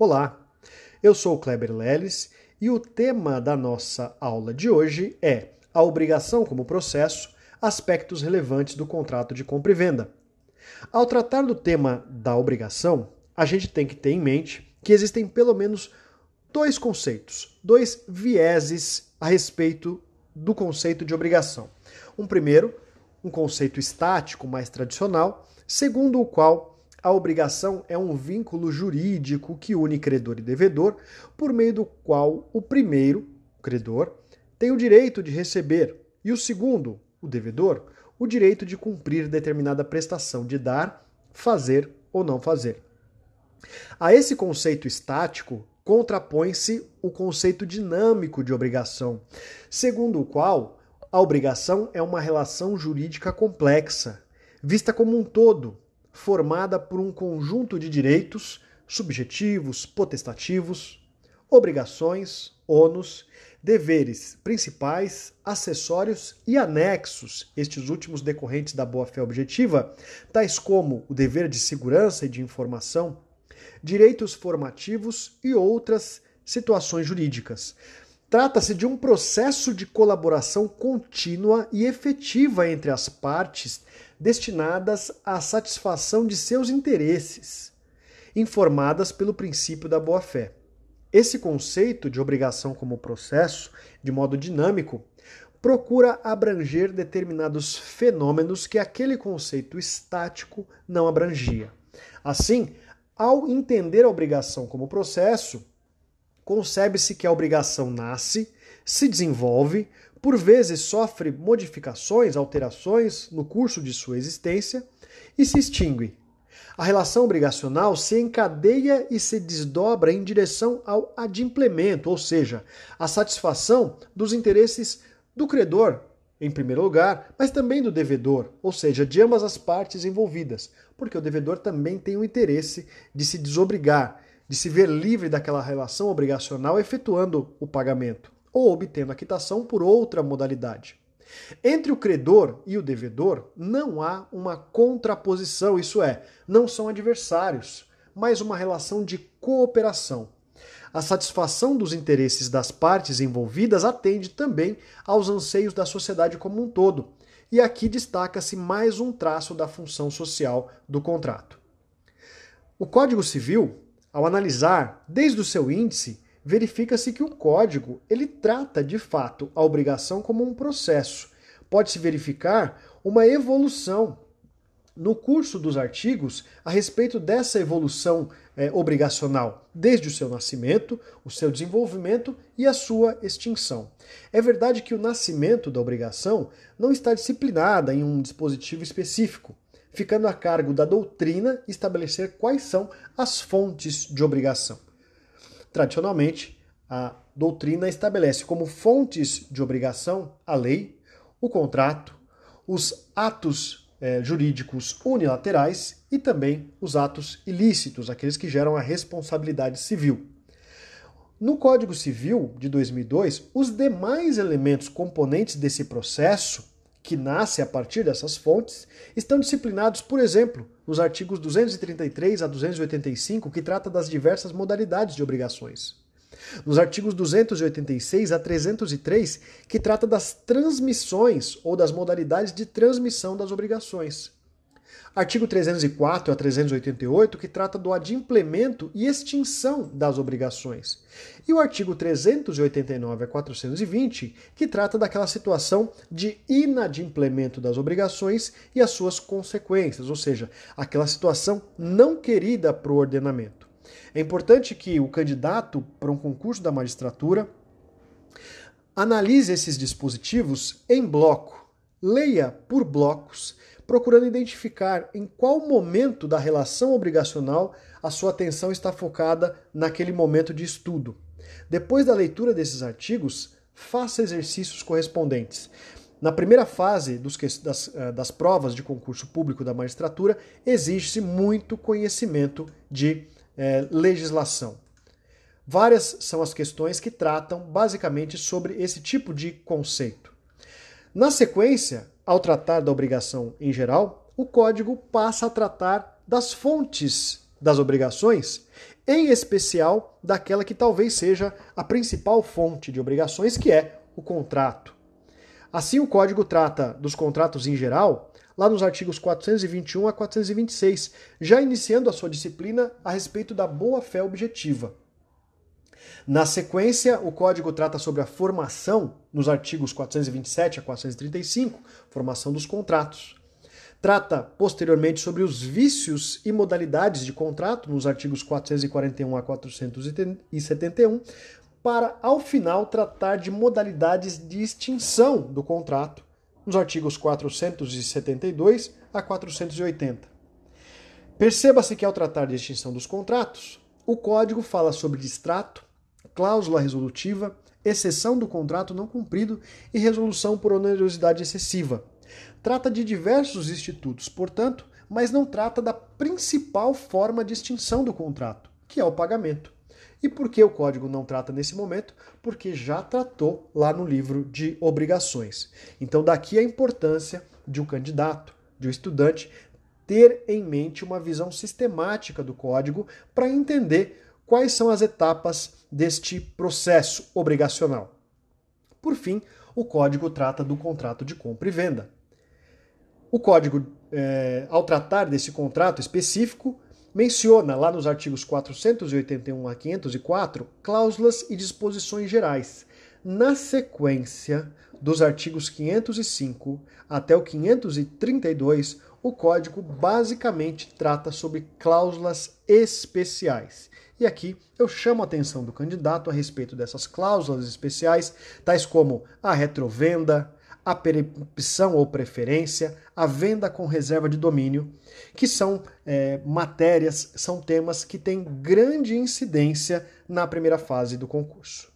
Olá, eu sou o Kleber Leles e o tema da nossa aula de hoje é a obrigação como processo, aspectos relevantes do contrato de compra e venda. Ao tratar do tema da obrigação, a gente tem que ter em mente que existem pelo menos dois conceitos, dois vieses a respeito do conceito de obrigação. Um primeiro, um conceito estático mais tradicional, segundo o qual a obrigação é um vínculo jurídico que une credor e devedor, por meio do qual o primeiro, o credor, tem o direito de receber e o segundo, o devedor, o direito de cumprir determinada prestação de dar, fazer ou não fazer. A esse conceito estático contrapõe-se o conceito dinâmico de obrigação, segundo o qual a obrigação é uma relação jurídica complexa, vista como um todo, formada por um conjunto de direitos subjetivos, potestativos, obrigações, ônus, deveres principais, acessórios e anexos, estes últimos decorrentes da boa-fé objetiva, tais como o dever de segurança e de informação, direitos formativos e outras situações jurídicas. Trata-se de um processo de colaboração contínua e efetiva entre as partes destinadas à satisfação de seus interesses, informadas pelo princípio da boa-fé. Esse conceito de obrigação como processo, de modo dinâmico, procura abranger determinados fenômenos que aquele conceito estático não abrangia. Assim, ao entender a obrigação como processo, concebe-se que a obrigação nasce, se desenvolve, por vezes sofre modificações, alterações no curso de sua existência e se extingue. A relação obrigacional se encadeia e se desdobra em direção ao adimplemento, ou seja, a satisfação dos interesses do credor, em primeiro lugar, mas também do devedor, ou seja, de ambas as partes envolvidas, porque o devedor também tem o interesse de se desobrigar, de se ver livre daquela relação obrigacional efetuando o pagamento ou obtendo a quitação por outra modalidade. Entre o credor e o devedor não há uma contraposição, isso é, não são adversários, mas uma relação de cooperação. A satisfação dos interesses das partes envolvidas atende também aos anseios da sociedade como um todo. E aqui destaca-se mais um traço da função social do contrato. O Código Civil, ao analisar desde o seu índice verifica-se que o código ele trata de fato a obrigação como um processo. Pode-se verificar uma evolução no curso dos artigos a respeito dessa evolução é, obrigacional, desde o seu nascimento, o seu desenvolvimento e a sua extinção. É verdade que o nascimento da obrigação não está disciplinada em um dispositivo específico, ficando a cargo da doutrina estabelecer quais são as fontes de obrigação. Tradicionalmente, a doutrina estabelece como fontes de obrigação a lei, o contrato, os atos eh, jurídicos unilaterais e também os atos ilícitos, aqueles que geram a responsabilidade civil. No Código Civil de 2002, os demais elementos componentes desse processo, que nasce a partir dessas fontes, estão disciplinados, por exemplo, nos artigos 233 a 285, que trata das diversas modalidades de obrigações. Nos artigos 286 a 303, que trata das transmissões ou das modalidades de transmissão das obrigações. Artigo 304 a 388, que trata do adimplemento e extinção das obrigações. E o artigo 389 a 420, que trata daquela situação de inadimplemento das obrigações e as suas consequências, ou seja, aquela situação não querida para o ordenamento. É importante que o candidato para um concurso da magistratura analise esses dispositivos em bloco, leia por blocos procurando identificar em qual momento da relação obrigacional a sua atenção está focada naquele momento de estudo. Depois da leitura desses artigos, faça exercícios correspondentes. Na primeira fase dos, das, eh, das provas de concurso público da magistratura, exige-se muito conhecimento de eh, legislação. Várias são as questões que tratam basicamente sobre esse tipo de conceito. Na sequência, ao tratar da obrigação em geral, o código passa a tratar das fontes das obrigações em especial daquela que talvez seja a principal fonte de obrigações, que é o contrato. Assim, o Código trata dos contratos em geral, lá nos artigos 421 a 426, já iniciando a sua disciplina a respeito da boa-fé objetiva. Na sequência, o Código trata sobre a formação, nos artigos 427 a 435, formação dos contratos. Trata posteriormente sobre os vícios e modalidades de contrato, nos artigos 441 a 471, para, ao final, tratar de modalidades de extinção do contrato, nos artigos 472 a 480. Perceba-se que, ao tratar de extinção dos contratos, o Código fala sobre distrato, cláusula resolutiva, exceção do contrato não cumprido e resolução por onerosidade excessiva. Trata de diversos institutos, portanto, mas não trata da principal forma de extinção do contrato, que é o pagamento. E por que o código não trata nesse momento? Porque já tratou lá no livro de obrigações. Então, daqui a importância de um candidato, de um estudante, ter em mente uma visão sistemática do código para entender quais são as etapas deste processo obrigacional. Por fim, o código trata do contrato de compra e venda. O código, é, ao tratar desse contrato específico, menciona lá nos artigos 481 a 504 cláusulas e disposições gerais. Na sequência dos artigos 505 até o 532, o código basicamente trata sobre cláusulas especiais. E aqui eu chamo a atenção do candidato a respeito dessas cláusulas especiais, tais como a retrovenda, a percepção ou preferência, a venda com reserva de domínio, que são é, matérias, são temas que têm grande incidência na primeira fase do concurso.